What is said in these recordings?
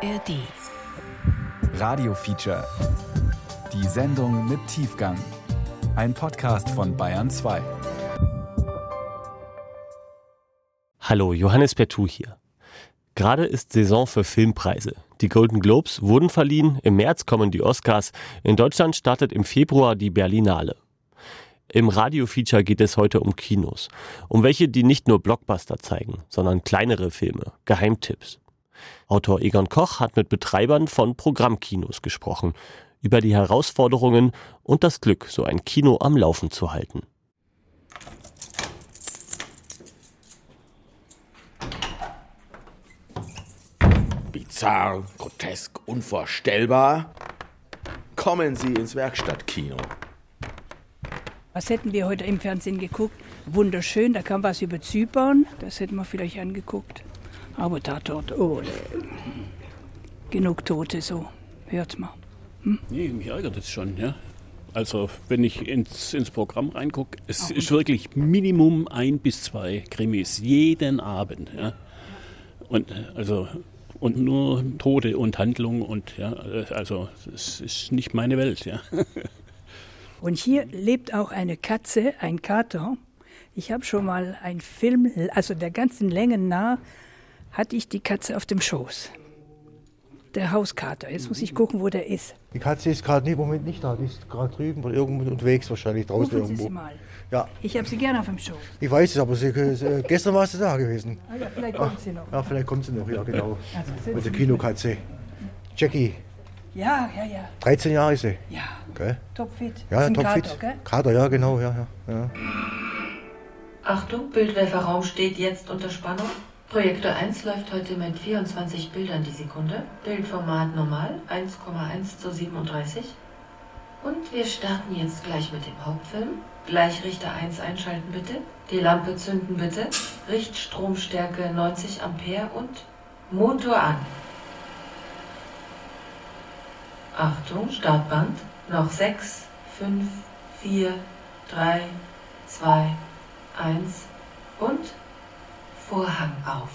ARD. Radio Feature. Die Sendung mit Tiefgang. Ein Podcast von Bayern 2. Hallo, Johannes Pertu hier. Gerade ist Saison für Filmpreise. Die Golden Globes wurden verliehen, im März kommen die Oscars, in Deutschland startet im Februar die Berlinale. Im Radio-Feature geht es heute um Kinos. Um welche, die nicht nur Blockbuster zeigen, sondern kleinere Filme, Geheimtipps. Autor Egon Koch hat mit Betreibern von Programmkinos gesprochen, über die Herausforderungen und das Glück, so ein Kino am Laufen zu halten. Bizarr, grotesk, unvorstellbar. Kommen Sie ins Werkstattkino. Was hätten wir heute im Fernsehen geguckt? Wunderschön, da kam was über Zypern, das hätten wir vielleicht angeguckt. Aber Tatort, oh, nee. genug Tote, so, hört mal. Hm? Nee, mich ärgert es schon, ja. Also, wenn ich ins, ins Programm reingucke, es Auch ist wirklich Minimum ein bis zwei Krimis jeden Abend, ja. Und, also, und nur Tode und Handlung und, ja, also, es ist nicht meine Welt, ja. Und hier lebt auch eine Katze, ein Kater. Ich habe schon mal einen Film, also der ganzen Länge nah, hatte ich die Katze auf dem Schoß. Der Hauskater. Jetzt muss ich gucken, wo der ist. Die Katze ist gerade im Moment nicht da. Die ist gerade drüben oder irgendwo unterwegs, wahrscheinlich draußen Rufen irgendwo. Sie sie mal. Ja. Ich habe sie gerne auf dem Schoß. Ich weiß es, aber sie, äh, gestern war sie da gewesen. Ah, ja, vielleicht kommt sie noch. Ja, vielleicht kommt sie noch, ja, genau. Also, Mit der Kinokatze. Jackie. Ja, ja, ja. 13 Jahre ist sie. Ja. Gell? Topfit. Ja, topfit. Kater, gell? Kater, ja, genau, ja, ja. ja. Achtung, Bildwerferraum steht jetzt unter Spannung. Projektor 1 läuft heute mit 24 Bildern die Sekunde. Bildformat normal 1,1 zu 37. Und wir starten jetzt gleich mit dem Hauptfilm. Gleichrichter 1 einschalten bitte. Die Lampe zünden bitte. Richtstromstärke 90 Ampere und Motor an. Achtung, Startband. Noch 6, 5, 4, 3, 2, 1 und Vorhang auf.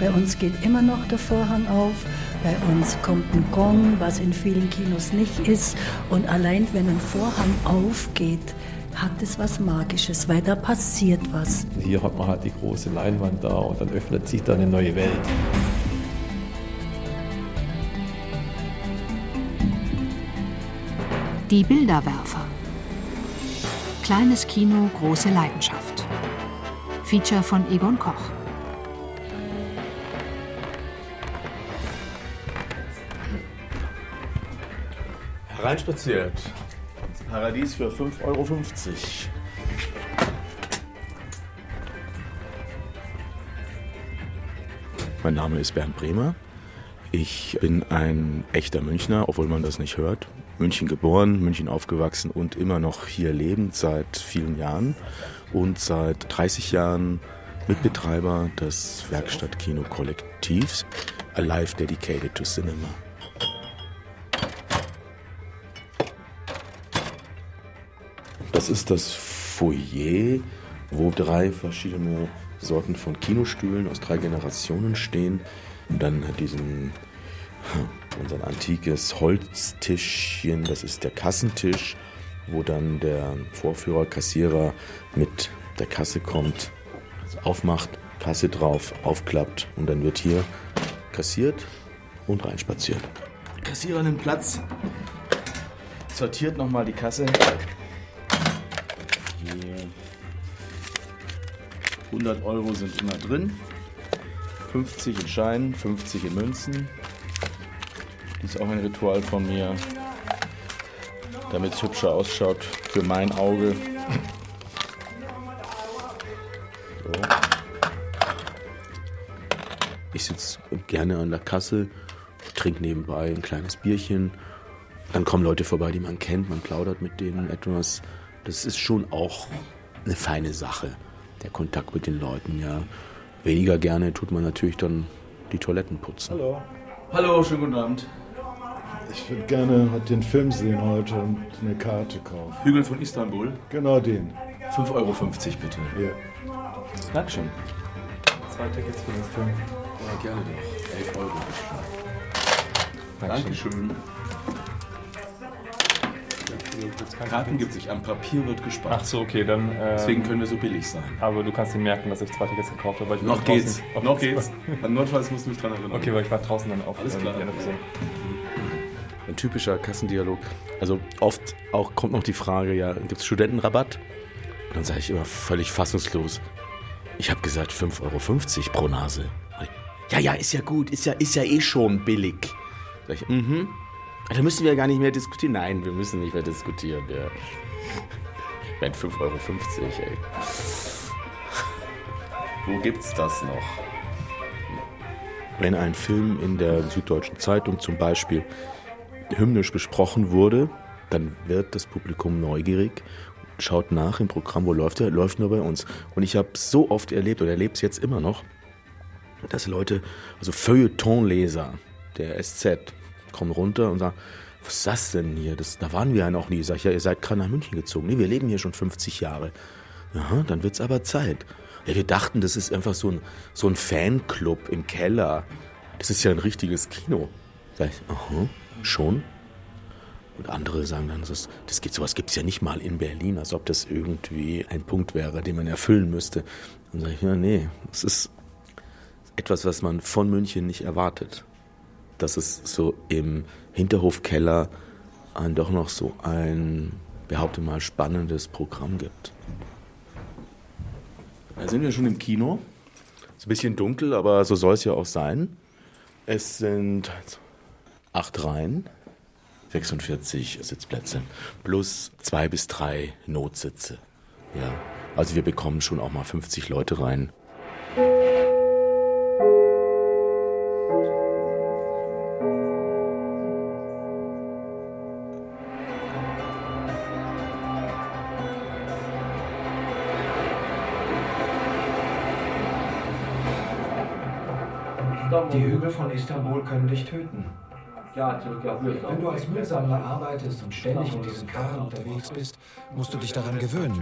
Bei uns geht immer noch der Vorhang auf. Bei uns kommt ein Gong, was in vielen Kinos nicht ist. Und allein wenn ein Vorhang aufgeht, hat es was Magisches, weil da passiert was. Hier hat man halt die große Leinwand da und dann öffnet sich da eine neue Welt. Die Bilderwerfer. Kleines Kino, große Leidenschaft. Feature von Egon Koch. Hereinspaziert. Ins Paradies für 5,50 Euro. Mein Name ist Bernd Bremer. Ich bin ein echter Münchner, obwohl man das nicht hört. München geboren, München aufgewachsen und immer noch hier lebend seit vielen Jahren und seit 30 Jahren Mitbetreiber des Werkstattkino-Kollektivs Alive Dedicated to Cinema. Das ist das Foyer, wo drei verschiedene Sorten von Kinostühlen aus drei Generationen stehen. Und dann diesen unser antikes Holztischchen, das ist der Kassentisch, wo dann der Vorführer, Kassierer mit der Kasse kommt, aufmacht, Kasse drauf, aufklappt und dann wird hier kassiert und reinspaziert. Kassierer nimmt Platz, sortiert nochmal die Kasse. Hier 100 Euro sind immer drin. 50 in Scheinen, 50 in Münzen. Das ist auch ein Ritual von mir, damit es hübscher ausschaut für mein Auge. So. Ich sitze gerne an der Kasse, trinke nebenbei ein kleines Bierchen Dann kommen Leute vorbei, die man kennt, man plaudert mit denen etwas. Das ist schon auch eine feine Sache, der Kontakt mit den Leuten, ja. Weniger gerne tut man natürlich dann die Toiletten putzen. Hallo. Hallo, schönen guten Abend. Ich würde gerne den Film sehen heute und eine Karte kaufen. Hügel von Istanbul. Genau den. 5,50 Euro bitte. Ja. Dankeschön. Zwei Tickets für den Film. Ja, gerne doch. 11 Euro bitte. Dankeschön. Karten gibt es nicht, am Papier wird gespart. Ach so, okay, dann. Äh, Deswegen können wir so billig sein. Aber du kannst dir merken, dass ich zwei Tickets gekauft habe. Weil ich Noch geht's. Noch geht's. An Notfalls musst du mich dran erinnern. Okay, weil ich war draußen dann auf Alles äh, klar. Person. Ein typischer Kassendialog. Also oft auch kommt noch die Frage, ja, gibt es Studentenrabatt? Und dann sage ich immer völlig fassungslos. Ich habe gesagt 5,50 Euro pro Nase. Ja, ja, ist ja gut, ist ja, ist ja eh schon billig. Sag ich, mhm. Da müssen wir gar nicht mehr diskutieren. Nein, wir müssen nicht mehr diskutieren. Ja. Wenn 5,50 Euro, ey. Wo gibt's das noch? Wenn ein Film in der Süddeutschen Zeitung zum Beispiel hymnisch besprochen wurde, dann wird das Publikum neugierig und schaut nach im Programm, wo läuft er, läuft nur bei uns. Und ich habe so oft erlebt oder erlebe es jetzt immer noch, dass Leute, also Feuilletonleser der SZ, kommen runter und sagen, was ist das denn hier? Das, da waren wir ja noch nie. Sag ich, ja, ihr seid gerade nach München gezogen. Nee, wir leben hier schon 50 Jahre. Ja, dann wird's aber Zeit. Ja, wir dachten, das ist einfach so ein, so ein Fanclub im Keller. Das ist ja ein richtiges Kino. Sag ich, aha, schon? Und andere sagen dann, das, das gibt, sowas gibt es ja nicht mal in Berlin, als ob das irgendwie ein Punkt wäre, den man erfüllen müsste. Dann sage ich, ja, nee, das ist etwas, was man von München nicht erwartet. Dass es so im Hinterhofkeller ein, doch noch so ein, behaupte mal, spannendes Programm gibt. Da sind wir schon im Kino. Ist ein bisschen dunkel, aber so soll es ja auch sein. Es sind acht Reihen, 46 Sitzplätze, plus zwei bis drei Notsitze. Ja, also wir bekommen schon auch mal 50 Leute rein. Die Hügel von Istanbul können dich töten. Wenn du als Müllsammler arbeitest und ständig mit diesen Karren unterwegs bist, musst du dich daran gewöhnen.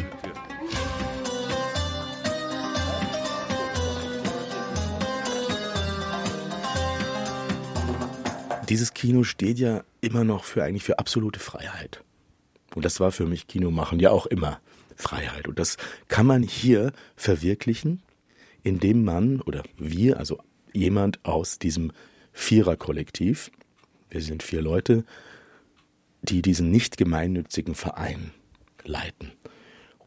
Dieses Kino steht ja immer noch für eigentlich für absolute Freiheit. Und das war für mich Kino machen ja auch immer Freiheit. Und das kann man hier verwirklichen, indem man oder wir, also jemand aus diesem Viererkollektiv, wir sind vier Leute, die diesen nicht gemeinnützigen Verein leiten.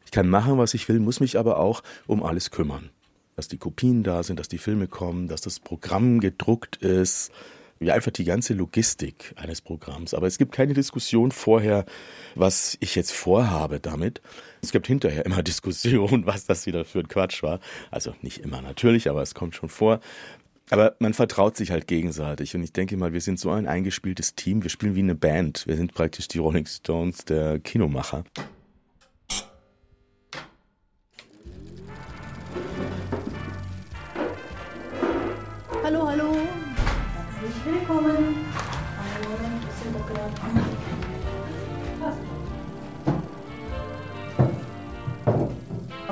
Ich kann machen, was ich will, muss mich aber auch um alles kümmern. Dass die Kopien da sind, dass die Filme kommen, dass das Programm gedruckt ist, ja, einfach die ganze Logistik eines Programms. Aber es gibt keine Diskussion vorher, was ich jetzt vorhabe damit. Es gibt hinterher immer Diskussionen, was das wieder für ein Quatsch war. Also nicht immer natürlich, aber es kommt schon vor. Aber man vertraut sich halt gegenseitig. Und ich denke mal, wir sind so ein eingespieltes Team. Wir spielen wie eine Band. Wir sind praktisch die Rolling Stones der Kinomacher. Hallo, hallo. Herzlich willkommen. Moment, das sind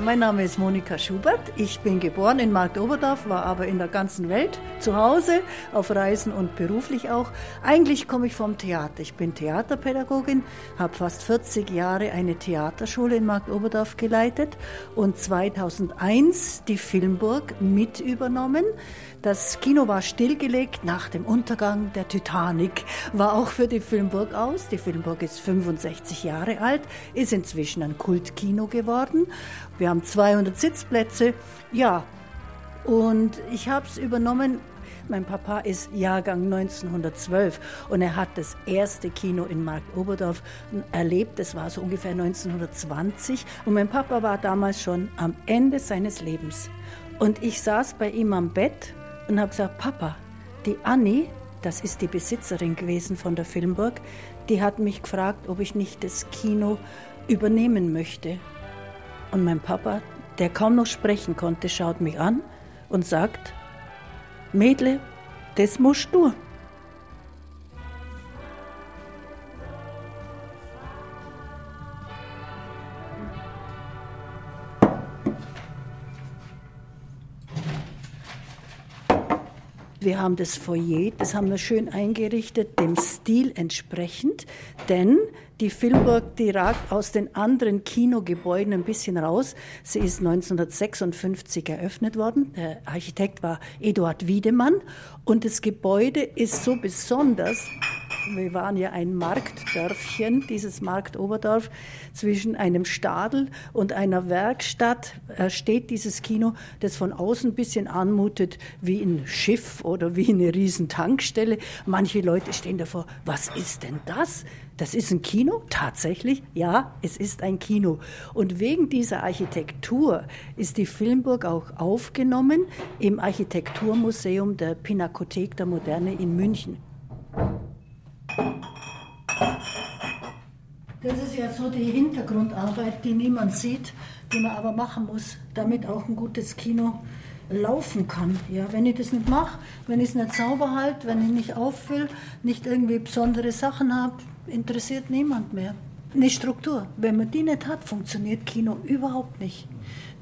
Mein Name ist Monika Schubert. Ich bin geboren in Marktoberdorf, war aber in der ganzen Welt zu Hause, auf Reisen und beruflich auch. Eigentlich komme ich vom Theater. Ich bin Theaterpädagogin, habe fast 40 Jahre eine Theaterschule in Marktoberdorf geleitet und 2001 die Filmburg mit übernommen. Das Kino war stillgelegt nach dem Untergang der Titanic, war auch für die Filmburg aus. Die Filmburg ist 65 Jahre alt, ist inzwischen ein Kultkino geworden. Wir haben 200 Sitzplätze. Ja, und ich habe es übernommen. Mein Papa ist Jahrgang 1912 und er hat das erste Kino in Marktoberdorf erlebt. Das war so ungefähr 1920 und mein Papa war damals schon am Ende seines Lebens. Und ich saß bei ihm am Bett und habe gesagt, Papa, die Annie, das ist die Besitzerin gewesen von der Filmburg, die hat mich gefragt, ob ich nicht das Kino übernehmen möchte. Und mein Papa, der kaum noch sprechen konnte, schaut mich an und sagt, Mädle, das musst du. Wir haben das Foyer, das haben wir schön eingerichtet, dem Stil entsprechend, denn die Filmburg, die ragt aus den anderen Kinogebäuden ein bisschen raus. Sie ist 1956 eröffnet worden. Der Architekt war Eduard Wiedemann und das Gebäude ist so besonders, wir waren ja ein Marktdörfchen, dieses Markt Oberdorf. Zwischen einem Stadel und einer Werkstatt äh, steht dieses Kino, das von außen ein bisschen anmutet wie ein Schiff oder wie eine Riesentankstelle. Manche Leute stehen davor, was ist denn das? Das ist ein Kino? Tatsächlich? Ja, es ist ein Kino. Und wegen dieser Architektur ist die Filmburg auch aufgenommen im Architekturmuseum der Pinakothek der Moderne in München. Das ist ja so die Hintergrundarbeit, die niemand sieht, die man aber machen muss, damit auch ein gutes Kino laufen kann. Ja, wenn ich das nicht mache, wenn ich es nicht sauber halte, wenn ich nicht auffülle, nicht irgendwie besondere Sachen habe, interessiert niemand mehr. Eine Struktur, wenn man die nicht hat, funktioniert Kino überhaupt nicht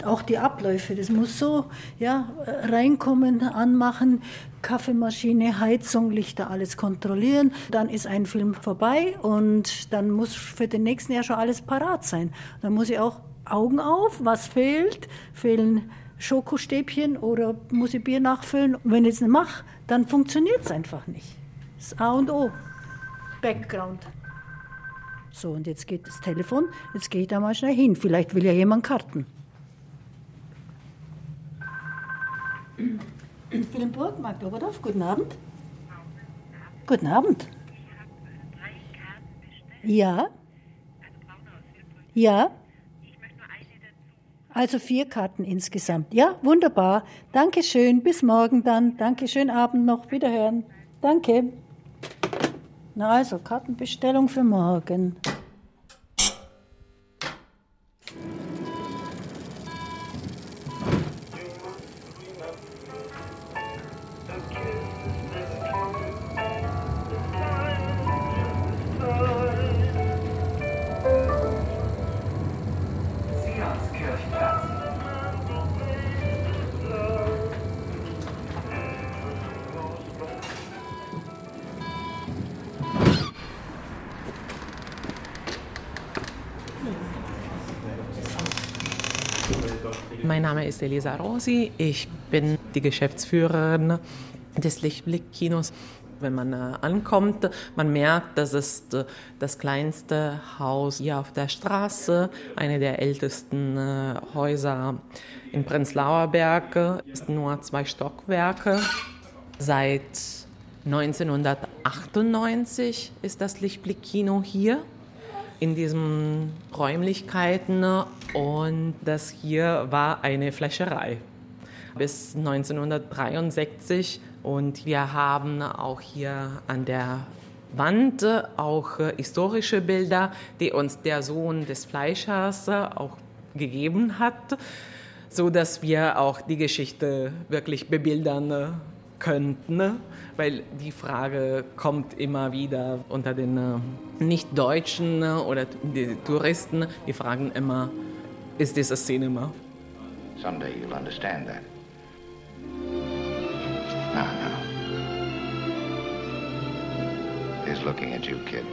auch die Abläufe. Das muss so ja, reinkommen, anmachen, Kaffeemaschine, Heizung, Lichter, alles kontrollieren. Dann ist ein Film vorbei und dann muss für den nächsten Jahr schon alles parat sein. Dann muss ich auch Augen auf, was fehlt? Fehlen Schokostäbchen oder muss ich Bier nachfüllen? Wenn ich es nicht mache, dann funktioniert es einfach nicht. Das A und O. Background. So, und jetzt geht das Telefon. Jetzt gehe ich da mal schnell hin. Vielleicht will ja jemand Karten. Filmburg, Markt Oberdorf, guten Abend. Guten Abend. Ja. Ja. Also vier Karten insgesamt. Ja, wunderbar. Dankeschön. Bis morgen dann. Dankeschön. Abend noch. Wiederhören. Danke. Na also, Kartenbestellung für morgen. Name ist Elisa Rosi. Ich bin die Geschäftsführerin des Lichtblick-Kinos. Wenn man äh, ankommt, man merkt, das ist äh, das kleinste Haus hier auf der Straße, eine der ältesten äh, Häuser in Prenzlauer Berg, ist nur zwei Stockwerke. Seit 1998 ist das Lichtblick-Kino hier in diesen Räumlichkeiten und das hier war eine Fläscherei. Bis 1963 und wir haben auch hier an der Wand auch historische Bilder, die uns der Sohn des Fleischers auch gegeben hat, so dass wir auch die Geschichte wirklich bebildern könnten, weil die Frage kommt immer wieder unter den äh, Nicht-Deutschen oder die Touristen, die fragen immer, ist this a cinema? Someday you'll understand that. No, no. He's looking at you, kid.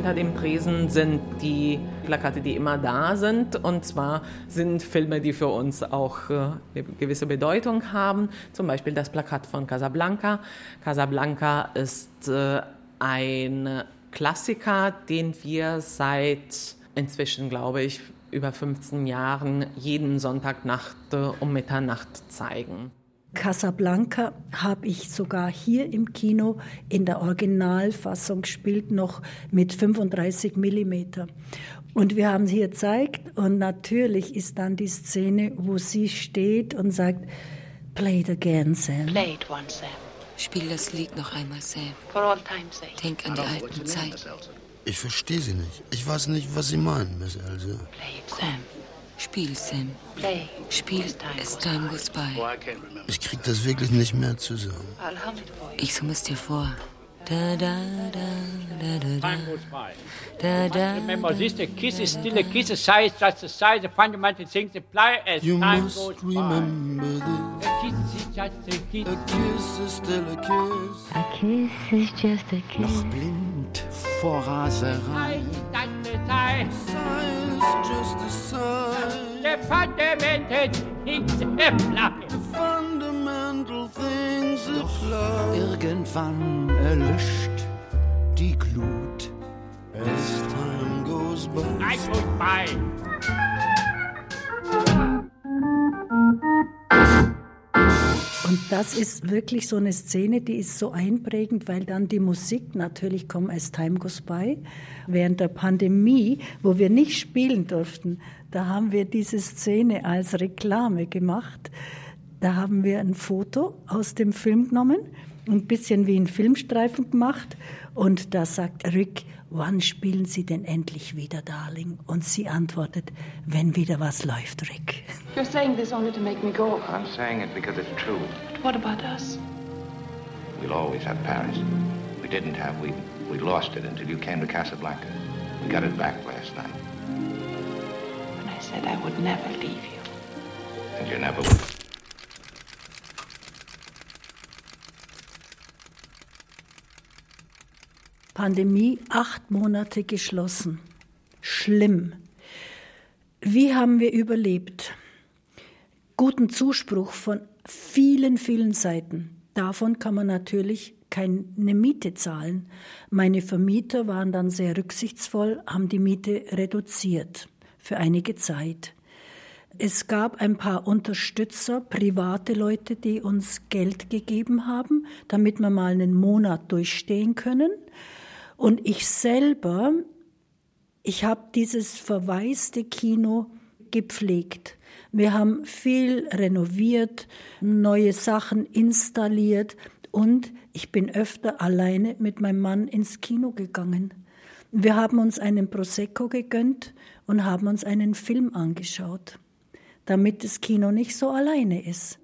Hinter dem Tresen sind die Plakate, die immer da sind. Und zwar sind Filme, die für uns auch äh, eine gewisse Bedeutung haben. Zum Beispiel das Plakat von Casablanca. Casablanca ist äh, ein Klassiker, den wir seit inzwischen, glaube ich, über 15 Jahren jeden Sonntagnacht äh, um Mitternacht zeigen. Casablanca habe ich sogar hier im Kino in der Originalfassung gespielt, noch mit 35 Millimeter. Und wir haben es hier gezeigt und natürlich ist dann die Szene, wo sie steht und sagt, Play it again, Sam. Play it once, Sam. Spiel das Lied noch einmal, Sam. For all time's sake. Denk an die alten Zeiten. Ich verstehe sie nicht. Ich weiß nicht, was Sie meinen, Miss Else. Play it, Sam. Spiel, Sam. Play. Spiel As Time Goes By. Ich krieg das wirklich nicht mehr zusammen. Ich summe es dir vor. Da, da, da, da, da, da. Da, da, Remember this, the kiss is still a kiss, the size just the size, the fundamental things apply as You time must goes remember by. this. A kiss is just a kiss. A kiss is still a kiss. A kiss is just a kiss. Noch blind vor Raserei. just a sigh. The fundamental things apply. Fundamental things apply. Irgendwann erlischt die Glut. As time goes by. Time goes by. Und das ist wirklich so eine Szene, die ist so einprägend, weil dann die Musik natürlich kommt as time goes by. Während der Pandemie, wo wir nicht spielen durften, da haben wir diese Szene als Reklame gemacht. Da haben wir ein Foto aus dem Film genommen, ein bisschen wie ein Filmstreifen gemacht. Und da sagt Rick, wann spielen Sie denn endlich wieder, Darling? Und sie antwortet, wenn wieder was läuft, Rick. You're saying this only to make me go. I'm saying it because it's true. But what about us? We'll always have Paris. We didn't have, we, we lost it until you came to Casablanca. We got it back last night. When I said I would never leave you. And you never will. Pandemie, acht Monate geschlossen. Schlimm. Wie haben wir überlebt? Guten Zuspruch von vielen, vielen Seiten. Davon kann man natürlich keine Miete zahlen. Meine Vermieter waren dann sehr rücksichtsvoll, haben die Miete reduziert für einige Zeit. Es gab ein paar Unterstützer, private Leute, die uns Geld gegeben haben, damit wir mal einen Monat durchstehen können. Und ich selber, ich habe dieses verwaiste Kino gepflegt. Wir haben viel renoviert, neue Sachen installiert und ich bin öfter alleine mit meinem Mann ins Kino gegangen. Wir haben uns einen Prosecco gegönnt und haben uns einen Film angeschaut, damit das Kino nicht so alleine ist.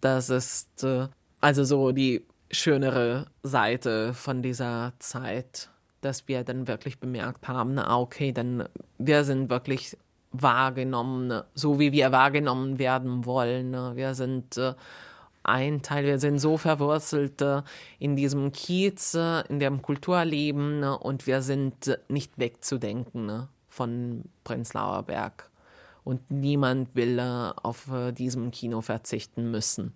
Das ist äh, also so die schönere Seite von dieser Zeit, dass wir dann wirklich bemerkt haben, na okay, dann wir sind wirklich wahrgenommen, so wie wir wahrgenommen werden wollen. ne? Wir sind äh, ein Teil, wir sind so verwurzelt äh, in diesem Kiez, äh, in dem Kulturleben ne? und wir sind nicht wegzudenken ne? von Prenzlauer Berg. Und niemand will auf diesem Kino verzichten müssen.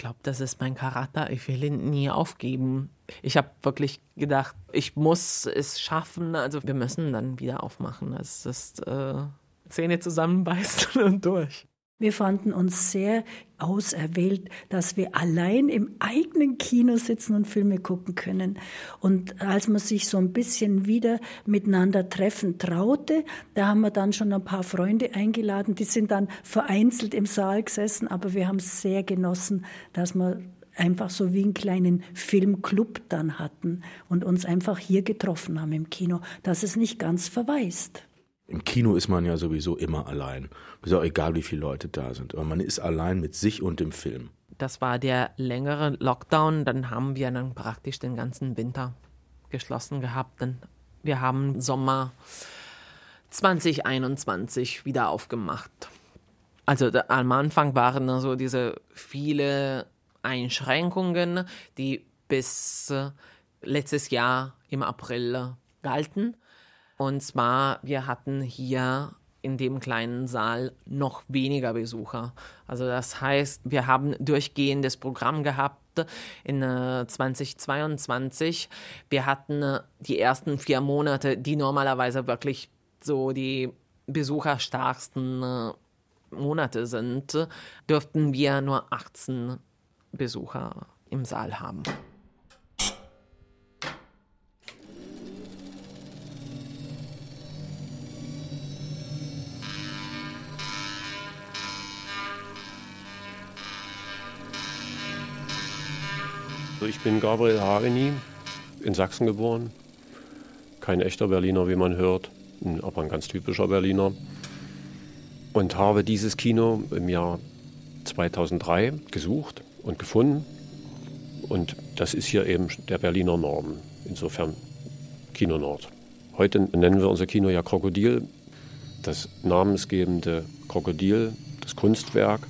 Ich glaube, das ist mein Charakter. Ich will ihn nie aufgeben. Ich habe wirklich gedacht, ich muss es schaffen. Also wir müssen dann wieder aufmachen. Es ist äh, Zähne zusammenbeißen und durch. Wir fanden uns sehr auserwählt, dass wir allein im eigenen Kino sitzen und Filme gucken können. Und als man sich so ein bisschen wieder miteinander treffen traute, da haben wir dann schon ein paar Freunde eingeladen, die sind dann vereinzelt im Saal gesessen, aber wir haben sehr genossen, dass wir einfach so wie einen kleinen Filmclub dann hatten und uns einfach hier getroffen haben im Kino, dass es nicht ganz verwaist. Im Kino ist man ja sowieso immer allein. Ist auch egal, wie viele Leute da sind. Aber man ist allein mit sich und dem Film. Das war der längere Lockdown. Dann haben wir dann praktisch den ganzen Winter geschlossen gehabt. Dann wir haben Sommer 2021 wieder aufgemacht. Also am Anfang waren so diese viele Einschränkungen, die bis äh, letztes Jahr im April galten. Und zwar, wir hatten hier in dem kleinen Saal noch weniger Besucher. Also das heißt, wir haben durchgehendes Programm gehabt in äh, 2022. Wir hatten äh, die ersten vier Monate, die normalerweise wirklich so die besucherstarksten äh, Monate sind, dürften wir nur 18 Besucher im Saal haben. Ich bin Gabriel Hareni, in Sachsen geboren. Kein echter Berliner, wie man hört, aber ein ganz typischer Berliner. Und habe dieses Kino im Jahr 2003 gesucht und gefunden. Und das ist hier eben der Berliner Norm. Insofern Kino Nord. Heute nennen wir unser Kino ja Krokodil. Das namensgebende Krokodil, das Kunstwerk,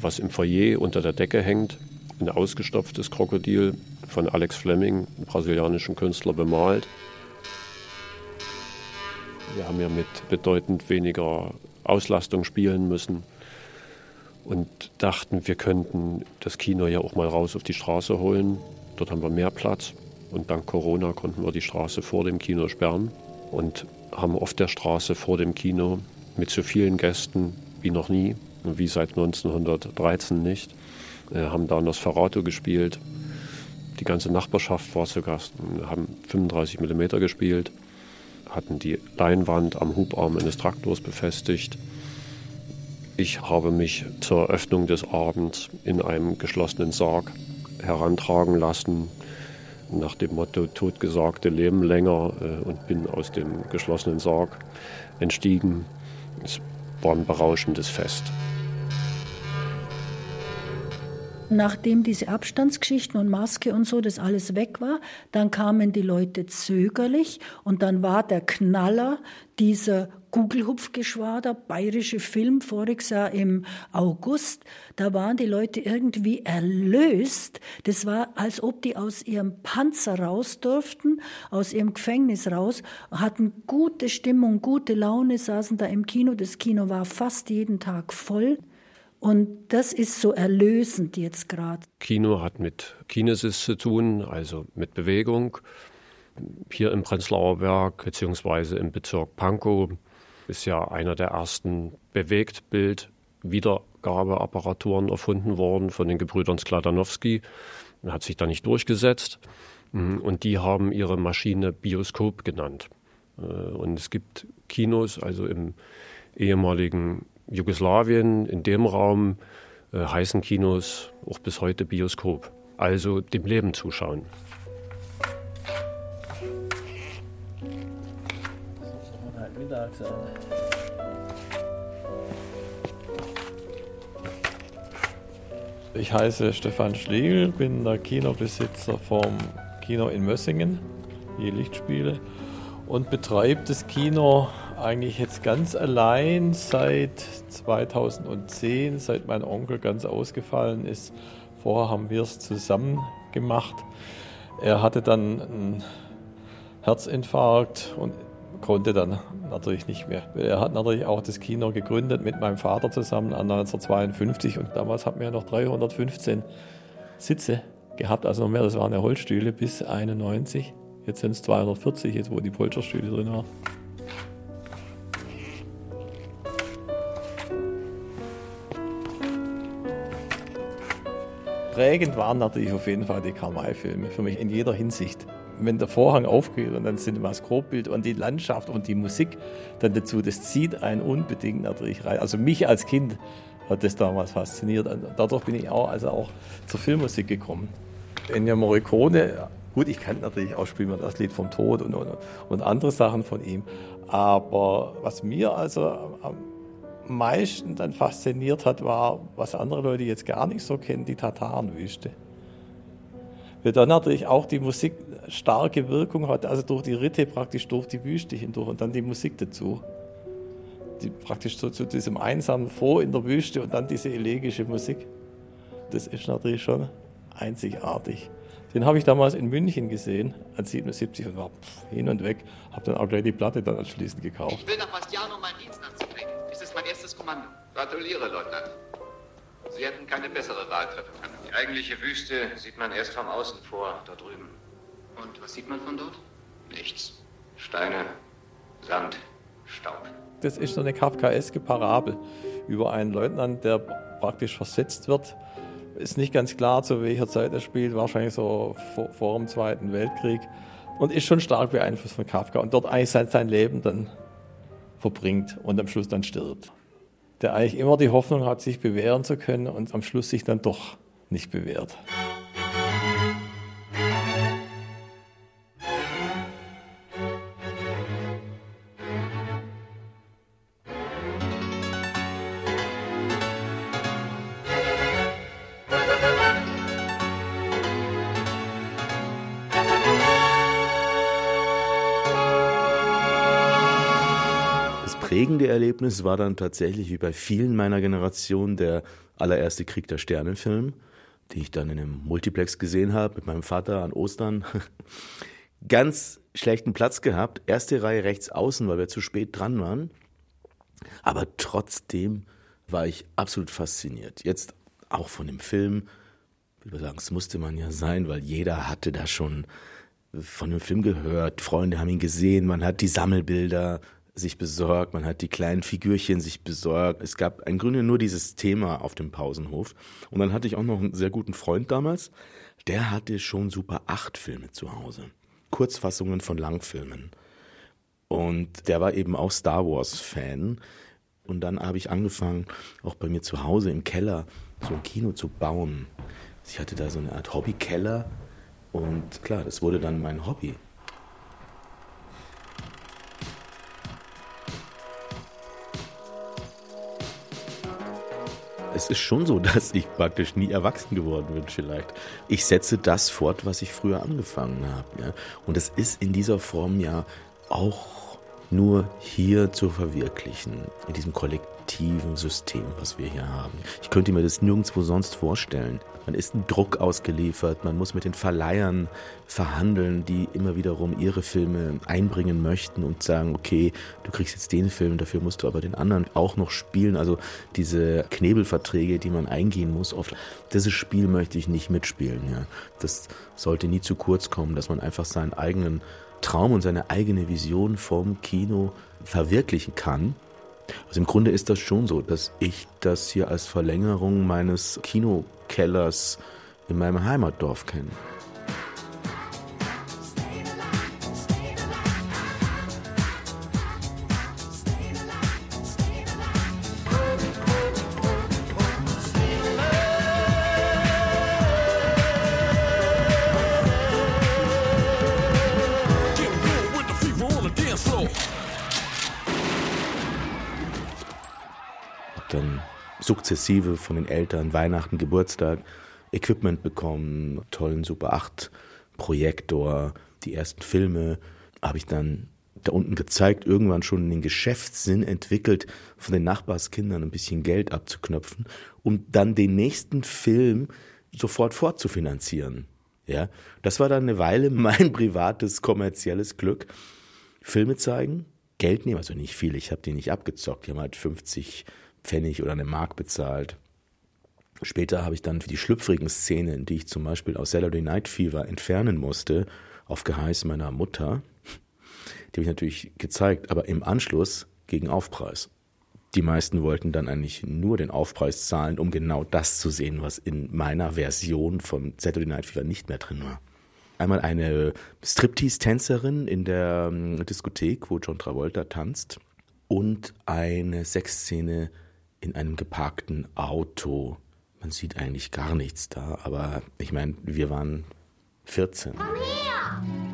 was im Foyer unter der Decke hängt, ein ausgestopftes Krokodil von Alex Fleming, einem brasilianischen Künstler, bemalt. Wir haben ja mit bedeutend weniger Auslastung spielen müssen und dachten, wir könnten das Kino ja auch mal raus auf die Straße holen. Dort haben wir mehr Platz und dank Corona konnten wir die Straße vor dem Kino sperren und haben auf der Straße vor dem Kino mit so vielen Gästen wie noch nie, wie seit 1913 nicht, haben da Nosferatu gespielt. Die ganze Nachbarschaft war zu Gast, haben 35 mm gespielt, hatten die Leinwand am Hubarm eines Traktors befestigt. Ich habe mich zur Eröffnung des Abends in einem geschlossenen Sarg herantragen lassen, nach dem Motto Totgesagte leben länger äh, und bin aus dem geschlossenen Sarg entstiegen. Es war ein berauschendes Fest. Nachdem diese Abstandsgeschichten und Maske und so, das alles weg war, dann kamen die Leute zögerlich und dann war der Knaller dieser Gugelhupfgeschwader, bayerische Film, voriges Jahr im August. Da waren die Leute irgendwie erlöst. Das war, als ob die aus ihrem Panzer raus durften, aus ihrem Gefängnis raus, hatten gute Stimmung, gute Laune, saßen da im Kino. Das Kino war fast jeden Tag voll. Und das ist so erlösend jetzt gerade. Kino hat mit Kinesis zu tun, also mit Bewegung. Hier im Prenzlauer Berg beziehungsweise im Bezirk Pankow ist ja einer der ersten Bewegtbild-Wiedergabeapparaturen erfunden worden von den Gebrüdern Skladanowski. Hat sich da nicht durchgesetzt. Und die haben ihre Maschine Bioskop genannt. Und es gibt Kinos, also im ehemaligen Jugoslawien, in dem Raum äh, heißen Kinos auch bis heute Bioskop. Also dem Leben zuschauen. Ich heiße Stefan Schlegel, bin der Kinobesitzer vom Kino in Mössingen, die Lichtspiele, und betreibe das Kino eigentlich jetzt ganz allein seit 2010, seit mein Onkel ganz ausgefallen ist. Vorher haben wir es zusammen gemacht. Er hatte dann einen Herzinfarkt und konnte dann natürlich nicht mehr. Er hat natürlich auch das Kino gegründet mit meinem Vater zusammen an 1952 und damals hatten wir noch 315 Sitze gehabt, also noch mehr, das waren ja Holzstühle bis 91. Jetzt sind es 240, jetzt wo die Polsterstühle drin waren. Prägend waren natürlich auf jeden Fall die Karl-May-Filme, für mich in jeder Hinsicht. Wenn der Vorhang aufgeht und dann sind das Grobbild und die Landschaft und die Musik dann dazu, das zieht einen unbedingt natürlich rein. Also mich als Kind hat das damals fasziniert. Und dadurch bin ich auch, also auch zur Filmmusik gekommen. Ennio Morricone, gut, ich kann natürlich auch spielen das Lied vom Tod und, und, und andere Sachen von ihm. Aber was mir also am meisten dann fasziniert hat, war, was andere Leute jetzt gar nicht so kennen, die Tatarenwüste. Weil dann natürlich auch die Musik starke Wirkung hat, also durch die Ritte praktisch durch die Wüste hindurch und dann die Musik dazu. Die praktisch so zu diesem einsamen Vor in der Wüste und dann diese elegische Musik. Das ist natürlich schon einzigartig. Den habe ich damals in München gesehen, als 77 und war hin und weg. Habe dann auch gleich die Platte dann anschließend gekauft. Ich will nach Bastiano meinen Dienst ist mein erstes Kommando. Gratuliere, Leutnant. Sie hätten keine bessere Wahl treffen können. Die eigentliche Wüste sieht man erst vom Außen vor, da drüben. Und was sieht man von dort? Nichts. Steine, Sand, Staub. Das ist so eine kafkaeske Parabel über einen Leutnant, der praktisch versetzt wird Ist nicht ganz klar, zu welcher Zeit er spielt, wahrscheinlich so vor, vor dem Zweiten Weltkrieg. Und ist schon stark beeinflusst von Kafka und dort eigentlich sein, sein Leben dann verbringt und am Schluss dann stirbt. Der eigentlich immer die Hoffnung hat, sich bewähren zu können und am Schluss sich dann doch nicht bewährt. Erlebnis war dann tatsächlich, wie bei vielen meiner Generation, der allererste Krieg der Sterne-Film, den ich dann in einem Multiplex gesehen habe mit meinem Vater an Ostern. Ganz schlechten Platz gehabt, erste Reihe rechts außen, weil wir zu spät dran waren. Aber trotzdem war ich absolut fasziniert. Jetzt auch von dem Film. Ich würde sagen, es musste man ja sein, weil jeder hatte da schon von dem Film gehört. Freunde haben ihn gesehen, man hat die Sammelbilder sich besorgt, man hat die kleinen Figürchen sich besorgt. Es gab im Grunde nur dieses Thema auf dem Pausenhof. Und dann hatte ich auch noch einen sehr guten Freund damals, der hatte schon Super 8 Filme zu Hause. Kurzfassungen von Langfilmen. Und der war eben auch Star Wars Fan. Und dann habe ich angefangen, auch bei mir zu Hause im Keller so ein Kino zu bauen. Ich hatte da so eine Art Hobbykeller. Und klar, das wurde dann mein Hobby. Es ist schon so, dass ich praktisch nie erwachsen geworden bin vielleicht. Ich setze das fort, was ich früher angefangen habe. Ja? Und es ist in dieser Form ja auch nur hier zu verwirklichen, in diesem kollektiven System, was wir hier haben. Ich könnte mir das nirgendwo sonst vorstellen. Man ist einem Druck ausgeliefert, man muss mit den Verleihern verhandeln, die immer wiederum ihre Filme einbringen möchten und sagen, okay, du kriegst jetzt den Film, dafür musst du aber den anderen auch noch spielen. Also diese Knebelverträge, die man eingehen muss, oft, dieses Spiel möchte ich nicht mitspielen. Ja. Das sollte nie zu kurz kommen, dass man einfach seinen eigenen Traum und seine eigene Vision vom Kino verwirklichen kann. Also im Grunde ist das schon so, dass ich das hier als Verlängerung meines Kinokellers in meinem Heimatdorf kenne. Sukzessive von den Eltern Weihnachten, Geburtstag Equipment bekommen, tollen Super 8 Projektor, die ersten Filme habe ich dann da unten gezeigt, irgendwann schon den Geschäftssinn entwickelt, von den Nachbarskindern ein bisschen Geld abzuknöpfen, um dann den nächsten Film sofort fortzufinanzieren. Ja, das war dann eine Weile mein privates kommerzielles Glück. Filme zeigen, Geld nehmen, also nicht viel, ich habe die nicht abgezockt, die haben halt 50 Pfennig oder eine Mark bezahlt. Später habe ich dann für die schlüpfrigen Szenen, die ich zum Beispiel aus Saturday Night Fever entfernen musste, auf Geheiß meiner Mutter, die habe ich natürlich gezeigt, aber im Anschluss gegen Aufpreis. Die meisten wollten dann eigentlich nur den Aufpreis zahlen, um genau das zu sehen, was in meiner Version von Saturday Night Fever nicht mehr drin war. Einmal eine Striptease-Tänzerin in der ähm, Diskothek, wo John Travolta tanzt, und eine Sexszene in einem geparkten Auto. Man sieht eigentlich gar nichts da, aber ich meine, wir waren 14. Komm her!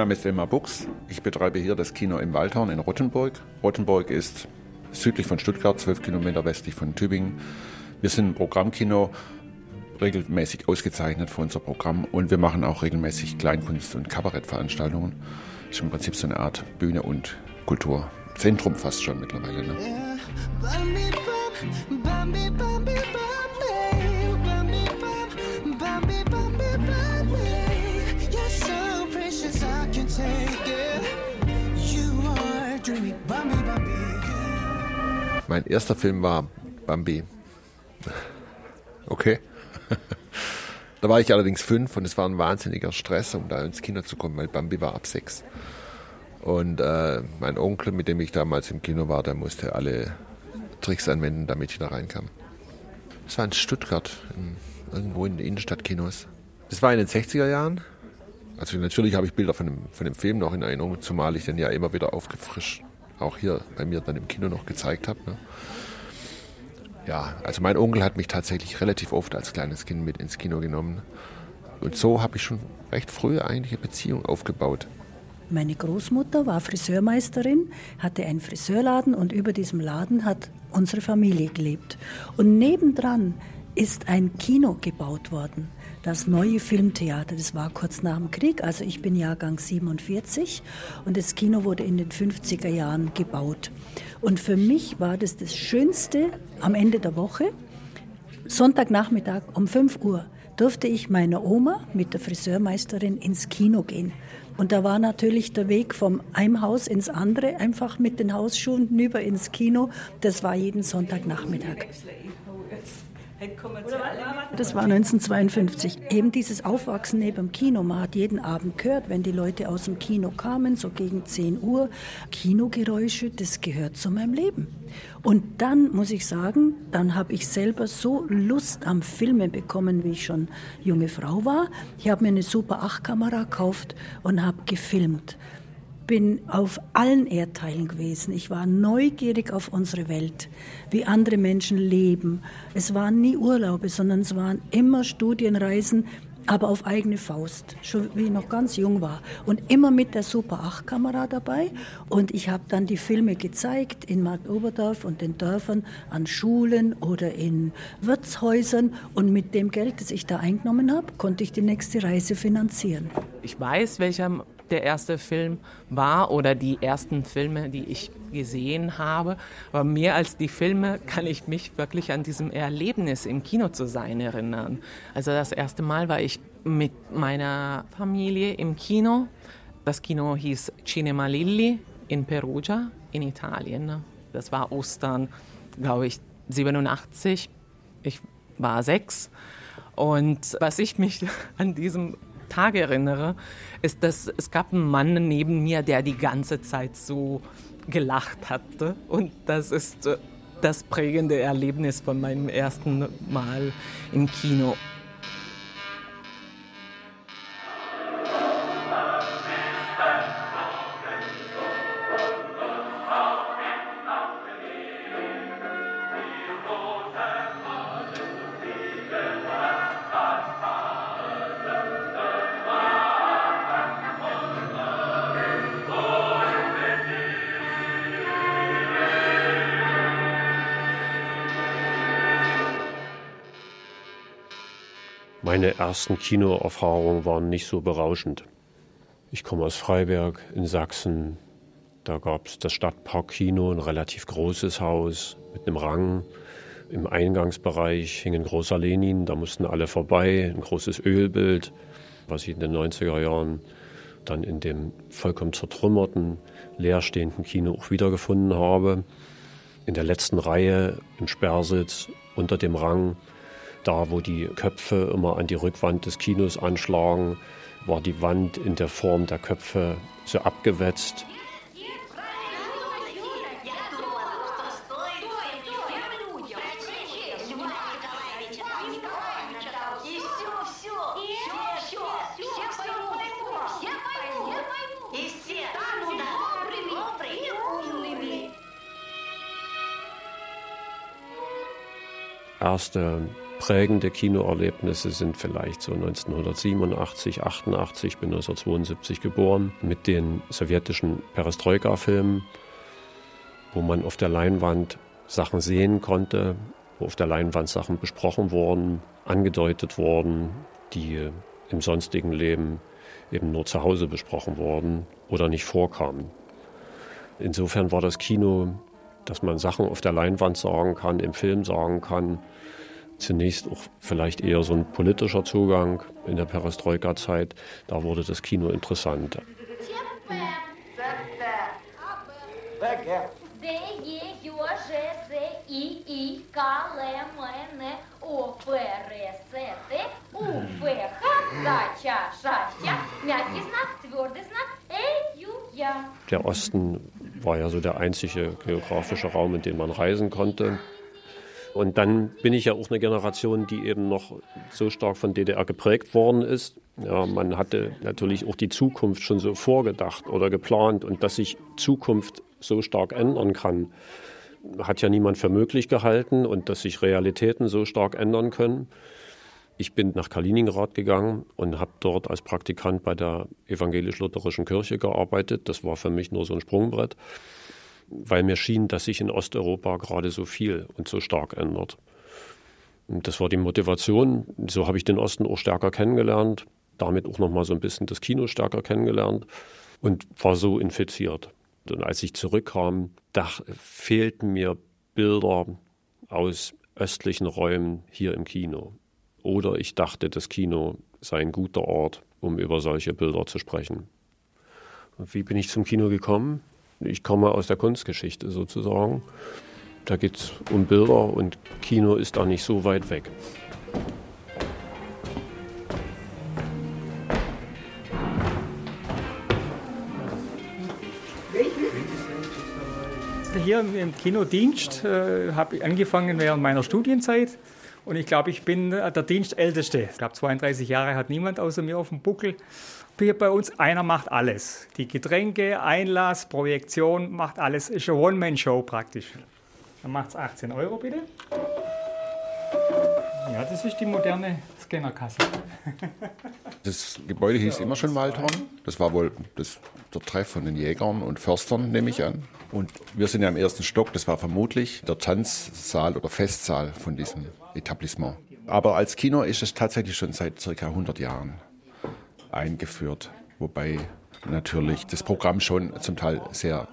Name ist Elmar Buchs. Ich betreibe hier das Kino im Waldhorn in Rottenburg. Rottenburg ist südlich von Stuttgart, zwölf Kilometer westlich von Tübingen. Wir sind ein Programmkino, regelmäßig ausgezeichnet für unser Programm und wir machen auch regelmäßig Kleinkunst- und Kabarettveranstaltungen. Das ist im Prinzip so eine Art Bühne und Kulturzentrum fast schon mittlerweile. Ne? Bambi, Mein erster Film war Bambi. Okay. da war ich allerdings fünf und es war ein wahnsinniger Stress, um da ins Kino zu kommen, weil Bambi war ab sechs. Und äh, mein Onkel, mit dem ich damals im Kino war, der musste alle Tricks anwenden, damit ich da reinkam. Das war in Stuttgart, in, irgendwo in den Innenstadtkinos. Das war in den 60er Jahren. Also natürlich habe ich Bilder von dem, von dem Film noch in Erinnerung, zumal ich den ja immer wieder aufgefrischt, auch hier bei mir dann im Kino noch gezeigt habe. Ne? Ja, also mein Onkel hat mich tatsächlich relativ oft als kleines Kind mit ins Kino genommen. Und so habe ich schon recht früh eigentlich eine Beziehung aufgebaut. Meine Großmutter war Friseurmeisterin, hatte einen Friseurladen und über diesem Laden hat unsere Familie gelebt. Und nebendran ist ein Kino gebaut worden, das neue Filmtheater. Das war kurz nach dem Krieg, also ich bin Jahrgang 47 und das Kino wurde in den 50er Jahren gebaut. Und für mich war das das Schönste am Ende der Woche. Sonntagnachmittag um 5 Uhr durfte ich meiner Oma mit der Friseurmeisterin ins Kino gehen. Und da war natürlich der Weg vom einem Haus ins andere, einfach mit den Hausschuhen hinüber ins Kino. Das war jeden Sonntagnachmittag. Das war 1952. Eben dieses Aufwachsen neben dem Kino. Man hat jeden Abend gehört, wenn die Leute aus dem Kino kamen, so gegen 10 Uhr. Kinogeräusche, das gehört zu meinem Leben. Und dann muss ich sagen, dann habe ich selber so Lust am Filmen bekommen, wie ich schon junge Frau war. Ich habe mir eine Super 8 Kamera gekauft und habe gefilmt bin auf allen Erdteilen gewesen. Ich war neugierig auf unsere Welt, wie andere Menschen leben. Es waren nie Urlaube, sondern es waren immer Studienreisen, aber auf eigene Faust, schon wie ich noch ganz jung war. Und immer mit der Super 8-Kamera dabei. Und ich habe dann die Filme gezeigt in Marktoberdorf und den Dörfern, an Schulen oder in Wirtshäusern. Und mit dem Geld, das ich da eingenommen habe, konnte ich die nächste Reise finanzieren. Ich weiß, welcher der erste Film war oder die ersten Filme, die ich gesehen habe. Aber mehr als die Filme kann ich mich wirklich an diesem Erlebnis im Kino zu sein erinnern. Also das erste Mal war ich mit meiner Familie im Kino. Das Kino hieß Cinema Lilli in Perugia in Italien. Das war Ostern, glaube ich, 87. Ich war sechs. Und was ich mich an diesem Tag erinnere, ist, dass es gab einen Mann neben mir, der die ganze Zeit so gelacht hatte. Und das ist äh, das prägende Erlebnis von meinem ersten Mal im Kino. Meine ersten Kinoerfahrungen waren nicht so berauschend. Ich komme aus Freiberg in Sachsen. Da gab es das Stadtparkkino, ein relativ großes Haus mit einem Rang. Im Eingangsbereich hing ein großer Lenin, da mussten alle vorbei, ein großes Ölbild, was ich in den 90er Jahren dann in dem vollkommen zertrümmerten, leerstehenden Kino auch wiedergefunden habe. In der letzten Reihe im Sperrsitz unter dem Rang da, wo die Köpfe immer an die Rückwand des Kinos anschlagen, war die Wand in der Form der Köpfe so abgewetzt. Erste prägende Kinoerlebnisse sind vielleicht so 1987, 88, ich bin 1972 geboren, mit den sowjetischen Perestroika-Filmen, wo man auf der Leinwand Sachen sehen konnte, wo auf der Leinwand Sachen besprochen wurden, angedeutet wurden, die im sonstigen Leben eben nur zu Hause besprochen wurden oder nicht vorkamen. Insofern war das Kino, dass man Sachen auf der Leinwand sagen kann, im Film sagen kann, zunächst auch vielleicht eher so ein politischer Zugang in der Perestroika-Zeit. Da wurde das Kino interessant. Der Osten war ja so der einzige geografische Raum, in dem man reisen konnte. Und dann bin ich ja auch eine Generation, die eben noch so stark von DDR geprägt worden ist. Ja, man hatte natürlich auch die Zukunft schon so vorgedacht oder geplant und dass sich Zukunft so stark ändern kann, hat ja niemand für möglich gehalten und dass sich Realitäten so stark ändern können. Ich bin nach Kaliningrad gegangen und habe dort als Praktikant bei der evangelisch-lutherischen Kirche gearbeitet. Das war für mich nur so ein Sprungbrett weil mir schien, dass sich in Osteuropa gerade so viel und so stark ändert. Und das war die Motivation. So habe ich den Osten auch stärker kennengelernt, damit auch noch mal so ein bisschen das Kino stärker kennengelernt und war so infiziert. Und als ich zurückkam, da fehlten mir Bilder aus östlichen Räumen hier im Kino. Oder ich dachte, das Kino sei ein guter Ort, um über solche Bilder zu sprechen. Und wie bin ich zum Kino gekommen? Ich komme aus der Kunstgeschichte sozusagen. Da geht es um Bilder und Kino ist da nicht so weit weg. Hier im Kinodienst äh, habe ich angefangen während meiner Studienzeit. Und ich glaube, ich bin der Dienstälteste. Ich glaube, 32 Jahre hat niemand außer mir auf dem Buckel hier bei uns, einer macht alles. Die Getränke, Einlass, Projektion, macht alles. Ist eine One-Man-Show praktisch. Dann macht es 18 Euro bitte. Ja, das ist die moderne Scannerkasse. Das Gebäude hieß immer schon Waldhorn. Das war wohl das, der Treff von den Jägern und Förstern, nehme ich an. Und wir sind ja im ersten Stock, das war vermutlich der Tanzsaal oder Festsaal von diesem Etablissement. Aber als Kino ist es tatsächlich schon seit circa 100 Jahren eingeführt, wobei natürlich das Programm schon zum Teil sehr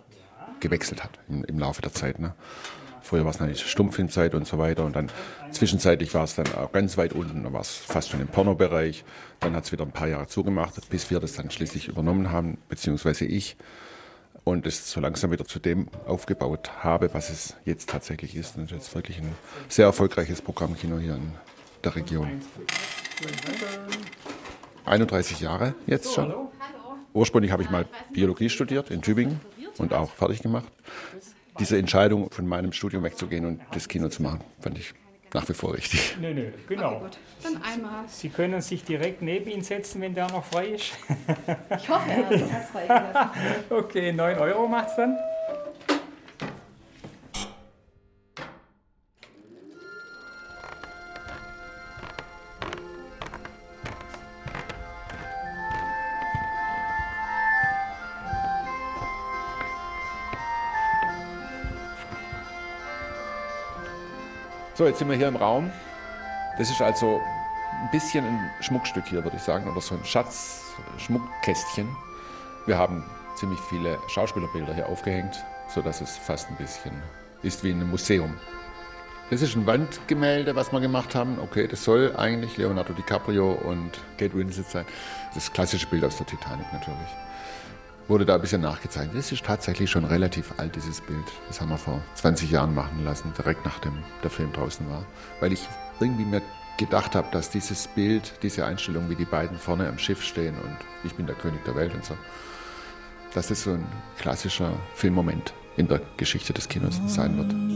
gewechselt hat im, im Laufe der Zeit. Ne? Früher war es natürlich Stummfilmzeit und so weiter und dann zwischenzeitlich war es dann auch ganz weit unten, da war es fast schon im Pornobereich. Dann hat es wieder ein paar Jahre zugemacht, bis wir das dann schließlich übernommen haben, beziehungsweise ich und es so langsam wieder zu dem aufgebaut habe, was es jetzt tatsächlich ist. Und jetzt wirklich ein sehr erfolgreiches Programmkino hier in der Region. 31 Jahre jetzt schon. Ursprünglich habe ich mal Biologie studiert in Tübingen und auch fertig gemacht. Diese Entscheidung, von meinem Studium wegzugehen und das Kino zu machen, fand ich nach wie vor richtig. Nö, nö, genau. Okay, Dann einmal. Sie können sich direkt neben ihn setzen, wenn der noch frei ist. Ich hoffe, er hat es frei gelassen. Okay, 9 Euro macht's dann. So, jetzt sind wir hier im Raum. Das ist also ein bisschen ein Schmuckstück hier, würde ich sagen, oder so ein Schatz-Schmuckkästchen. Wir haben ziemlich viele Schauspielerbilder hier aufgehängt, sodass es fast ein bisschen ist wie in einem Museum. Das ist ein Wandgemälde, was wir gemacht haben. Okay, das soll eigentlich Leonardo DiCaprio und Kate Winslet sein. Das klassische Bild aus der Titanic natürlich wurde da ein bisschen nachgezeigt. Das ist tatsächlich schon relativ alt, dieses Bild. Das haben wir vor 20 Jahren machen lassen, direkt nachdem der Film draußen war. Weil ich irgendwie mir gedacht habe, dass dieses Bild, diese Einstellung, wie die beiden vorne am Schiff stehen und ich bin der König der Welt und so, dass das so ein klassischer Filmmoment in der Geschichte des Kinos sein wird.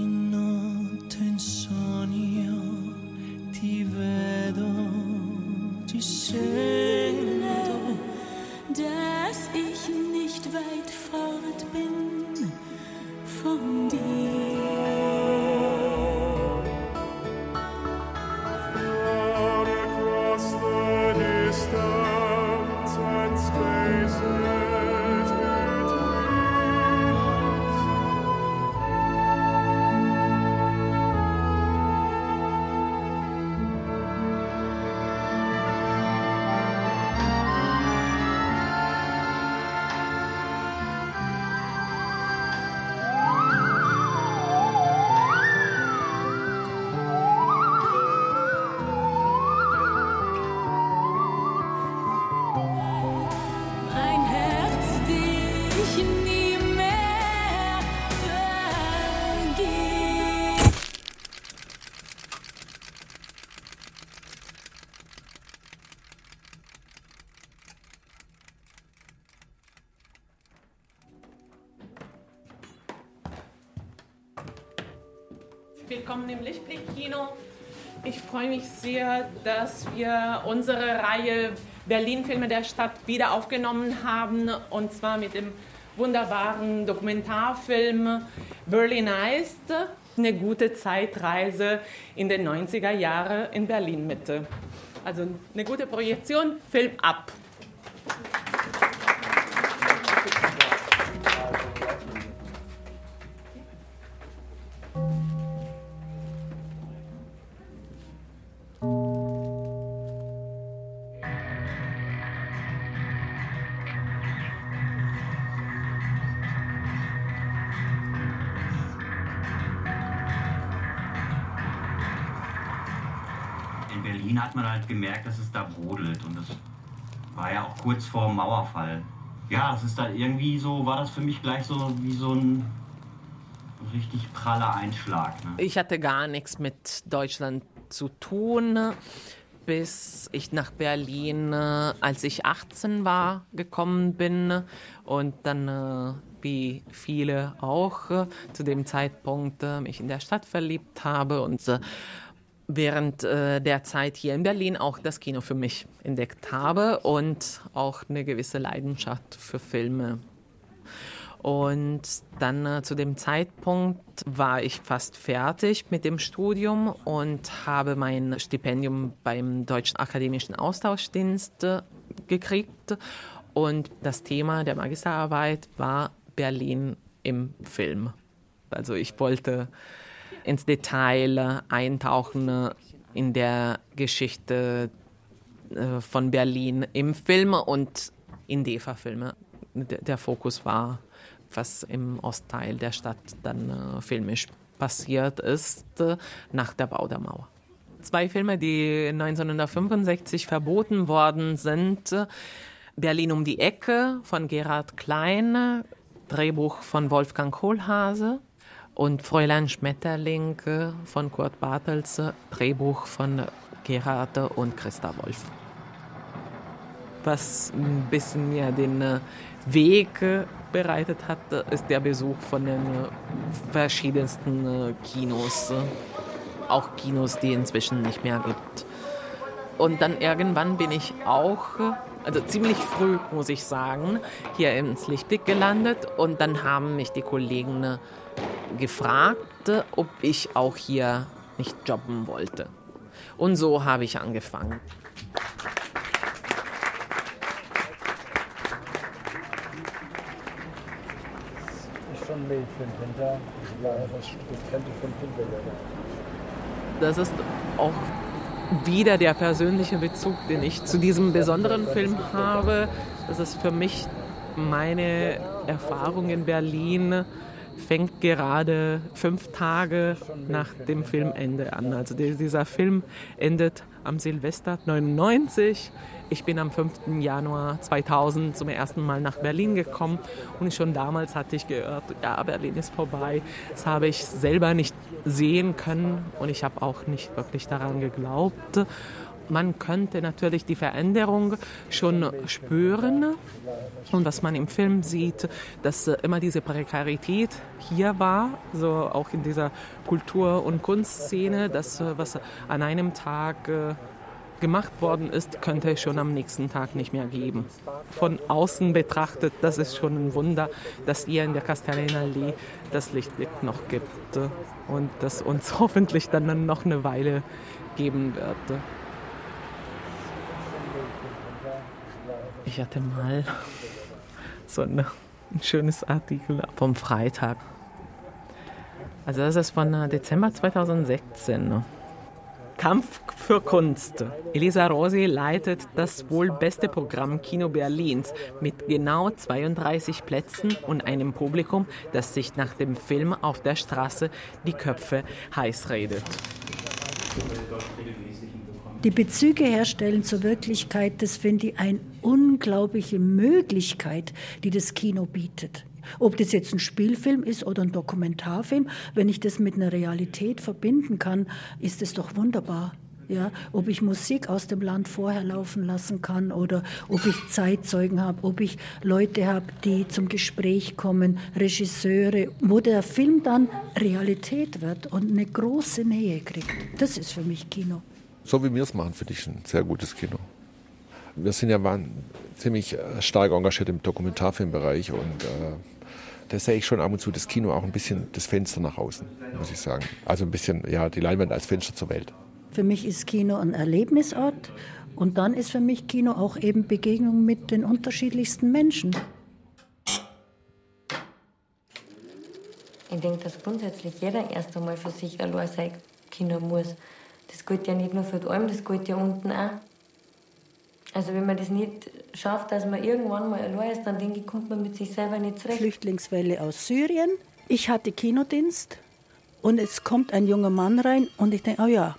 Wir unsere Reihe Berlin-Filme der Stadt wieder aufgenommen haben. Und zwar mit dem wunderbaren Dokumentarfilm Berlin Eist. Eine gute Zeitreise in den 90er Jahren in Berlin-Mitte. Also eine gute Projektion, Film ab. Berlin hat man halt gemerkt, dass es da brodelt und das war ja auch kurz vor dem Mauerfall. Ja, das ist dann irgendwie so, war das für mich gleich so wie so ein richtig praller Einschlag. Ne? Ich hatte gar nichts mit Deutschland zu tun, bis ich nach Berlin, äh, als ich 18 war, gekommen bin und dann, äh, wie viele auch, äh, zu dem Zeitpunkt mich in der Stadt verliebt habe und während äh, der Zeit hier in Berlin auch das Kino für mich entdeckt habe und auch eine gewisse Leidenschaft für Filme. Und dann äh, zu dem Zeitpunkt war ich fast fertig mit dem Studium und habe mein Stipendium beim Deutschen Akademischen Austauschdienst äh, gekriegt. Und das Thema der Magisterarbeit war Berlin im Film. Also ich wollte ins Detail eintauchen in der Geschichte äh, von Berlin im Film und in DEFA-Filme. Der, Fokus war, was im Ostteil der Stadt dann äh, filmisch passiert ist, nach der Bau der Mauer. Zwei Filme, die 1965 verboten worden sind. Berlin um die Ecke von Gerhard Klein, Drehbuch von Wolfgang Kohlhase und Fräulein Schmetterling von Kurt Bartels, Drehbuch von Gerhard und Christa Wolf. Was ein bisschen mir den äh, Weg äh, bereitet hat, ist der Besuch von den äh, verschiedensten Kinos. Auch Kinos, die inzwischen nicht mehr gibt. Und dann irgendwann bin ich auch, also ziemlich früh, muss ich sagen, hier ins Lichtblick gelandet. Und dann haben mich die Kollegen gefragt, ob ich auch hier nicht jobben wollte. Und so habe ich angefangen. Das ist auch wieder der persönliche Bezug, den ich zu diesem besonderen Film habe. Das ist für mich meine Erfahrung in Berlin fängt gerade fünf Tage nach dem Filmende an. Also dieser Film endet am Silvester 99. Ich bin am 5. Januar 2000 zum ersten Mal nach Berlin gekommen und schon damals hatte ich gehört, ja, Berlin ist vorbei. Das habe ich selber nicht sehen können und ich habe auch nicht wirklich daran geglaubt. Man könnte natürlich die Veränderung schon spüren. Und was man im Film sieht, dass immer diese Prekarität hier war, so auch in dieser Kultur- und Kunstszene, dass was an einem Tag gemacht worden ist, könnte es schon am nächsten Tag nicht mehr geben. Von außen betrachtet, das ist schon ein Wunder, dass hier in der Castellinallee das Lichtblick noch gibt und das uns hoffentlich dann noch eine Weile geben wird. Ich hatte mal so eine, ein schönes Artikel vom Freitag. Also das ist von Dezember 2016. Kampf für Kunst. Elisa Rosi leitet das wohl beste Programm Kino Berlins mit genau 32 Plätzen und einem Publikum, das sich nach dem Film auf der Straße die Köpfe heiß redet. Die Bezüge herstellen zur Wirklichkeit, das finde ich eine unglaubliche Möglichkeit, die das Kino bietet. Ob das jetzt ein Spielfilm ist oder ein Dokumentarfilm, wenn ich das mit einer Realität verbinden kann, ist es doch wunderbar. Ja, ob ich Musik aus dem Land vorher laufen lassen kann oder ob ich Zeitzeugen habe, ob ich Leute habe, die zum Gespräch kommen, Regisseure, wo der Film dann Realität wird und eine große Nähe kriegt. Das ist für mich Kino. So wie wir es machen, finde ich ein sehr gutes Kino. Wir sind ja waren ziemlich äh, stark engagiert im Dokumentarfilmbereich und äh, da sehe ich schon ab und zu das Kino auch ein bisschen das Fenster nach außen, muss ich sagen. Also ein bisschen, ja, die Leinwand als Fenster zur Welt. Für mich ist Kino ein Erlebnisort und dann ist für mich Kino auch eben Begegnung mit den unterschiedlichsten Menschen. Ich denke, dass grundsätzlich jeder erst einmal für sich allein sein Kino muss. Das gilt ja nicht nur für die Alm, das gilt ja unten auch. Also wenn man das nicht schafft, dass man irgendwann mal allein ist, dann denke ich, kommt man mit sich selber nicht zurecht. Flüchtlingswelle aus Syrien. Ich hatte Kinodienst und es kommt ein junger Mann rein und ich denke, oh ja,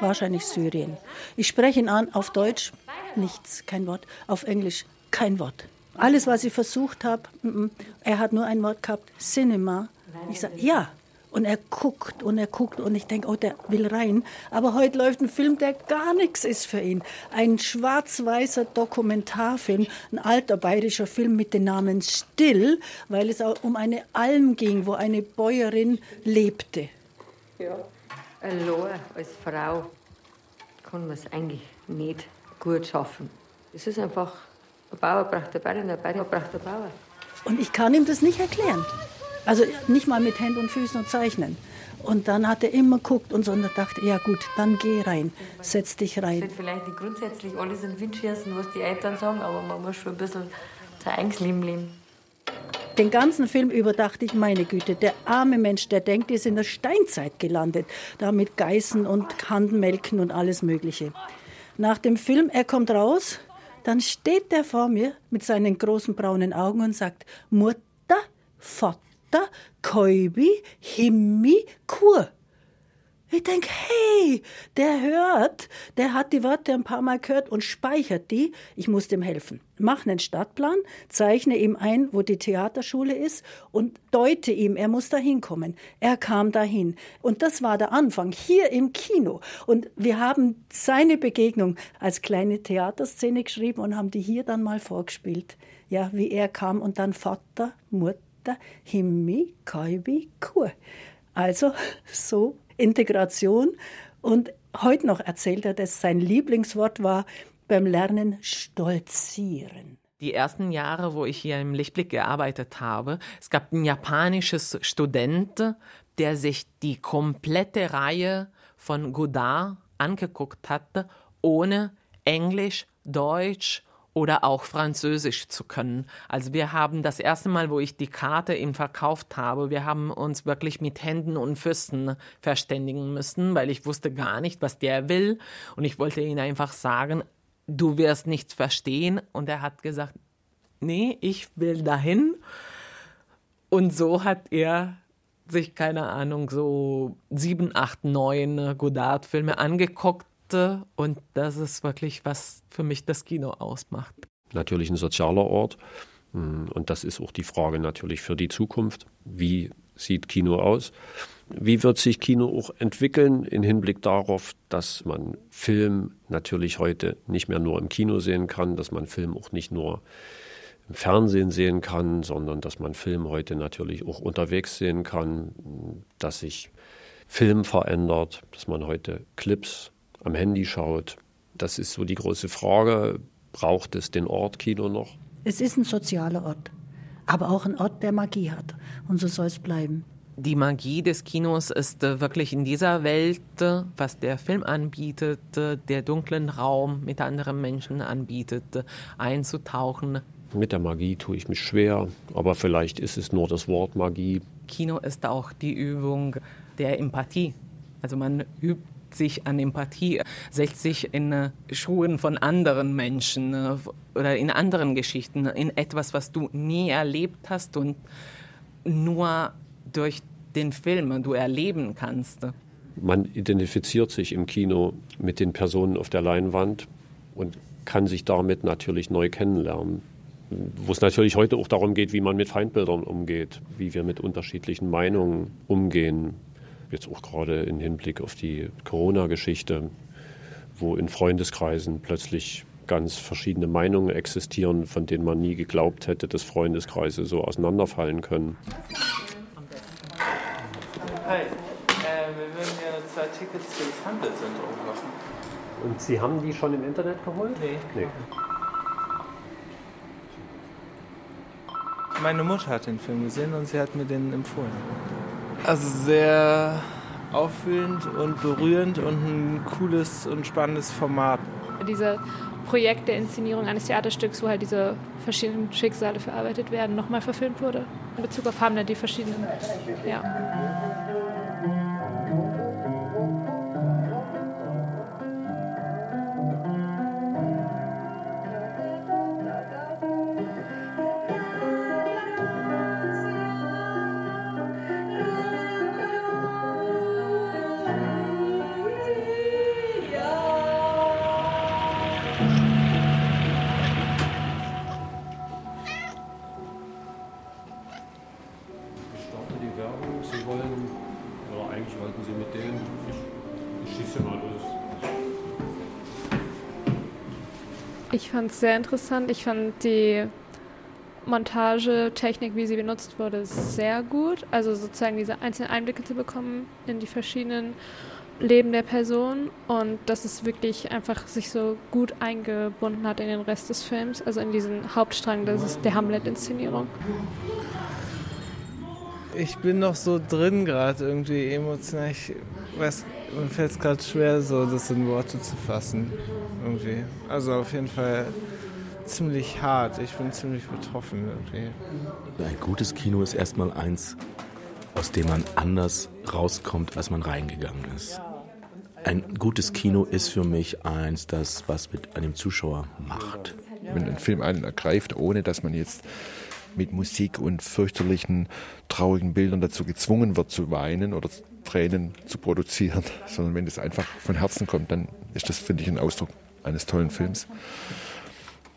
wahrscheinlich Syrien. Ich spreche ihn an auf Deutsch, nichts, kein Wort. Auf Englisch, kein Wort. Alles, was ich versucht habe, er hat nur ein Wort gehabt, Cinema. Ich sage, ja. Und er guckt und er guckt und ich denke, oh, der will rein. Aber heute läuft ein Film, der gar nichts ist für ihn. Ein schwarz-weißer Dokumentarfilm, ein alter bayerischer Film mit dem Namen Still, weil es auch um eine Alm ging, wo eine Bäuerin lebte. Ja. Allein als Frau kann man es eigentlich nicht gut schaffen. Es ist einfach, ein Bauer braucht eine Bäuerin, ein Bäuerin braucht einen Bauer. Und ich kann ihm das nicht erklären. Also nicht mal mit Händen und Füßen und Zeichnen. Und dann hat er immer geguckt und so und er dachte, ja gut, dann geh rein, setz dich rein. wird vielleicht nicht grundsätzlich alles in den Wind schießen, was die Eltern sagen, aber man muss schon ein bisschen sein eigenes Leben leben. Den ganzen Film über dachte ich, meine Güte, der arme Mensch, der denkt, er ist in der Steinzeit gelandet. Da mit Geißen und Handmelken und alles Mögliche. Nach dem Film, er kommt raus, dann steht der vor mir mit seinen großen braunen Augen und sagt, Mutter, Vater, Koibi, Himmi, Kur. Ich denke, hey, der hört, der hat die Worte ein paar Mal gehört und speichert die. Ich muss dem helfen. Mach einen Stadtplan, zeichne ihm ein, wo die Theaterschule ist und deute ihm, er muss da hinkommen. Er kam dahin. Und das war der Anfang, hier im Kino. Und wir haben seine Begegnung als kleine Theaterszene geschrieben und haben die hier dann mal vorgespielt. Ja, wie er kam und dann Vater, Mutter, Himmi, Kaibi, Kur. Also so Integration. Und heute noch erzählt er, dass sein Lieblingswort war beim Lernen stolzieren. Die ersten Jahre, wo ich hier im Lichtblick gearbeitet habe, es gab ein japanisches Student, der sich die komplette Reihe von Godard angeguckt hatte, ohne Englisch, Deutsch oder auch Französisch zu können. Also wir haben das erste Mal, wo ich die Karte ihm verkauft habe, wir haben uns wirklich mit Händen und Füßen verständigen müssen, weil ich wusste gar nicht, was der will. Und ich wollte ihm einfach sagen, du wirst nichts verstehen. Und er hat gesagt, nee, ich will dahin. Und so hat er sich, keine Ahnung, so sieben, acht, neun Godard-Filme angeguckt. Und das ist wirklich, was für mich das Kino ausmacht. Natürlich ein sozialer Ort. Und das ist auch die Frage natürlich für die Zukunft. Wie sieht Kino aus? Wie wird sich Kino auch entwickeln im Hinblick darauf, dass man Film natürlich heute nicht mehr nur im Kino sehen kann, dass man Film auch nicht nur im Fernsehen sehen kann, sondern dass man Film heute natürlich auch unterwegs sehen kann, dass sich Film verändert, dass man heute Clips am Handy schaut. Das ist so die große Frage. Braucht es den Ort Kino noch? Es ist ein sozialer Ort, aber auch ein Ort, der Magie hat. Und so soll es bleiben. Die Magie des Kinos ist äh, wirklich in dieser Welt, äh, was der Film anbietet, äh, der dunklen Raum mit anderen Menschen anbietet, einzutauchen. Mit der Magie tue ich mich schwer, aber vielleicht ist es nur das Wort Magie. Kino ist auch die Übung der Empathie. Also man übt sich an Empathie, setzt sich in äh, Schuhen von anderen Menschen äh, oder in anderen Geschichten, in etwas, was du nie erlebt hast und nur durch den Film du erleben kannst. Man identifiziert sich im Kino mit den Personen auf der Leinwand und kann sich damit natürlich neu kennenlernen. Wo es natürlich heute auch darum geht, wie man mit Feindbildern umgeht, wie wir mit unterschiedlichen Meinungen umgehen. Jetzt auch gerade im Hinblick auf die Corona-Geschichte. wo in Freundeskreisen plötzlich ganz verschiedene Meinungen existieren, von denen man nie geglaubt hätte, dass Freundeskreise so auseinanderfallen können. Hi, äh, wir würden gerne zwei Tickets für das Handelszentrum kaufen. Und Sie haben die schon im Internet geholt? Nee. Nee. Meine Mutter hat den Film gesehen und sie hat mir den empfohlen. Also sehr auffühlend und berührend und ein cooles und spannendes Format. Diese Projekt der Inszenierung eines Theaterstücks, wo halt diese verschiedenen Schicksale verarbeitet werden, nochmal verfilmt wurde. In Bezug auf Hamlet, die verschiedenen. Ja. Fand es sehr interessant. Ich fand die Montagetechnik, wie sie benutzt wurde, sehr gut. Also sozusagen diese einzelnen Einblicke zu bekommen in die verschiedenen Leben der Person und dass es wirklich einfach sich so gut eingebunden hat in den Rest des Films, also in diesen Hauptstrang, das ist der Hamlet-Inszenierung. Ich bin noch so drin gerade irgendwie emotional. Ich weiß, mir fällt es gerade schwer, so das in Worte zu fassen. Irgendwie. Also auf jeden Fall ziemlich hart. Ich bin ziemlich betroffen irgendwie. Ein gutes Kino ist erstmal eins, aus dem man anders rauskommt, als man reingegangen ist. Ein gutes Kino ist für mich eins, das was mit einem Zuschauer macht. Wenn ein Film einen ergreift, ohne dass man jetzt mit Musik und fürchterlichen, traurigen Bildern dazu gezwungen wird zu weinen oder Tränen zu produzieren, sondern wenn es einfach von Herzen kommt, dann ist das, finde ich, ein Ausdruck eines tollen Films.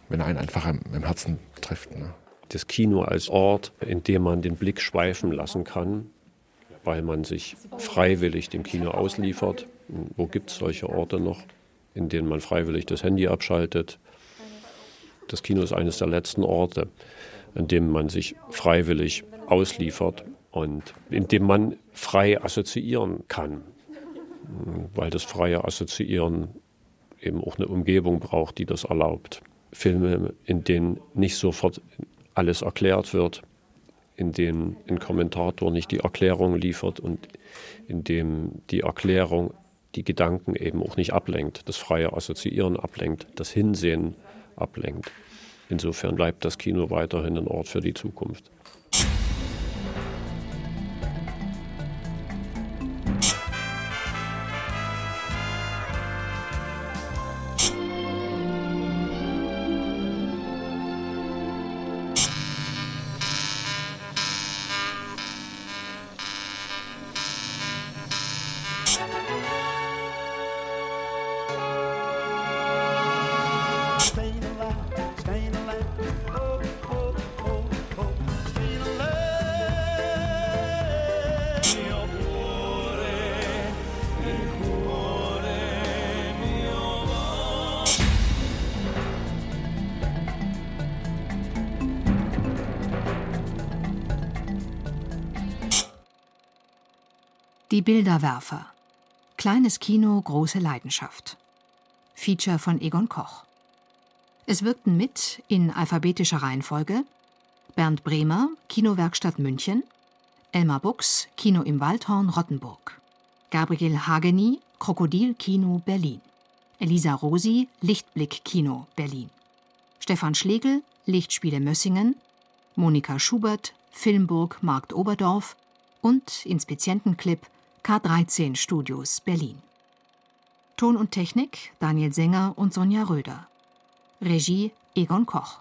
Wenn er einen einfach am, am Herzen trifft. Ne? Das Kino als Ort, in dem man den Blick schweifen lassen kann, weil man sich freiwillig dem Kino ausliefert. Wo gibt es solche Orte noch, in denen man freiwillig das Handy abschaltet? Das Kino ist eines der letzten Orte, in dem man sich freiwillig ausliefert und in dem man frei assoziieren kann. Weil das freie Assoziieren eben auch eine Umgebung braucht, die das erlaubt. Filme, in denen nicht sofort alles erklärt wird, in denen ein Kommentator nicht die Erklärung liefert und in dem die Erklärung die Gedanken eben auch nicht ablenkt, das freie Assoziieren ablenkt, das Hinsehen ablenkt. Insofern bleibt das Kino weiterhin ein Ort für die Zukunft. Bilderwerfer. Kleines Kino, große Leidenschaft. Feature von Egon Koch. Es wirkten mit in alphabetischer Reihenfolge Bernd Bremer, Kinowerkstatt München, Elmar Buchs, Kino im Waldhorn Rottenburg, Gabriel Hageni, Krokodil Kino Berlin, Elisa Rosi, Lichtblick Kino Berlin, Stefan Schlegel, Lichtspiele Mössingen, Monika Schubert, Filmburg Markt Oberdorf und Inspizientenclip K13 Studios Berlin. Ton und Technik Daniel Sänger und Sonja Röder. Regie Egon Koch.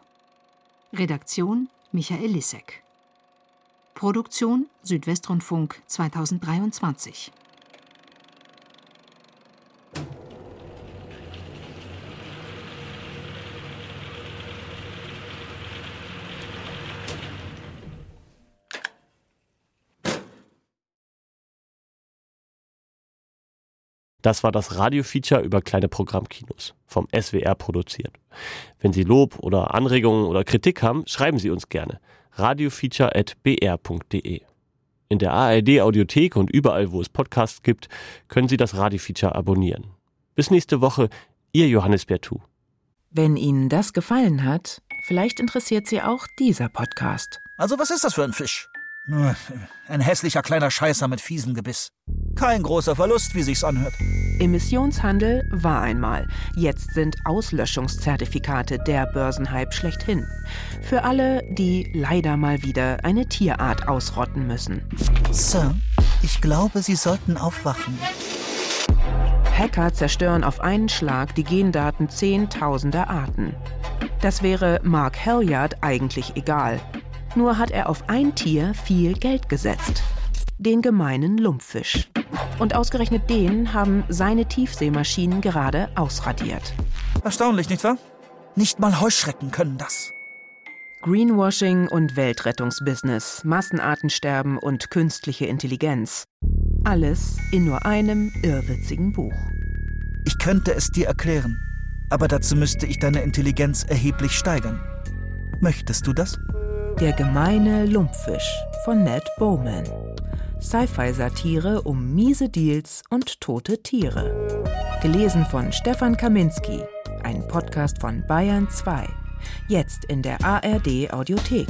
Redaktion Michael Lissek. Produktion Südwestrundfunk 2023. Das war das Radio-Feature über kleine Programmkinos, vom SWR produziert. Wenn Sie Lob oder Anregungen oder Kritik haben, schreiben Sie uns gerne. radiofeature.br.de In der ARD-Audiothek und überall, wo es Podcasts gibt, können Sie das Radio-Feature abonnieren. Bis nächste Woche, Ihr Johannes Bertou. Wenn Ihnen das gefallen hat, vielleicht interessiert Sie auch dieser Podcast. Also was ist das für ein Fisch? Nur Ein hässlicher kleiner Scheißer mit fiesem Gebiss. Kein großer Verlust, wie sich's anhört. Emissionshandel war einmal. Jetzt sind Auslöschungszertifikate der Börsenhype schlechthin. Für alle, die leider mal wieder eine Tierart ausrotten müssen. Sir, ich glaube, Sie sollten aufwachen. Hacker zerstören auf einen Schlag die Gendaten zehntausender Arten. Das wäre Mark Halliard eigentlich egal. Nur hat er auf ein Tier viel Geld gesetzt. Den gemeinen Lumpfisch. Und ausgerechnet den haben seine Tiefseemaschinen gerade ausradiert. Erstaunlich, nicht wahr? Nicht mal Heuschrecken können das. Greenwashing und Weltrettungsbusiness, Massenartensterben und künstliche Intelligenz. Alles in nur einem irrwitzigen Buch. Ich könnte es dir erklären, aber dazu müsste ich deine Intelligenz erheblich steigern. Möchtest du das? Der gemeine Lumpfisch von Ned Bowman. Sci-Fi-Satire um miese Deals und tote Tiere. Gelesen von Stefan Kaminski. Ein Podcast von Bayern 2. Jetzt in der ARD Audiothek.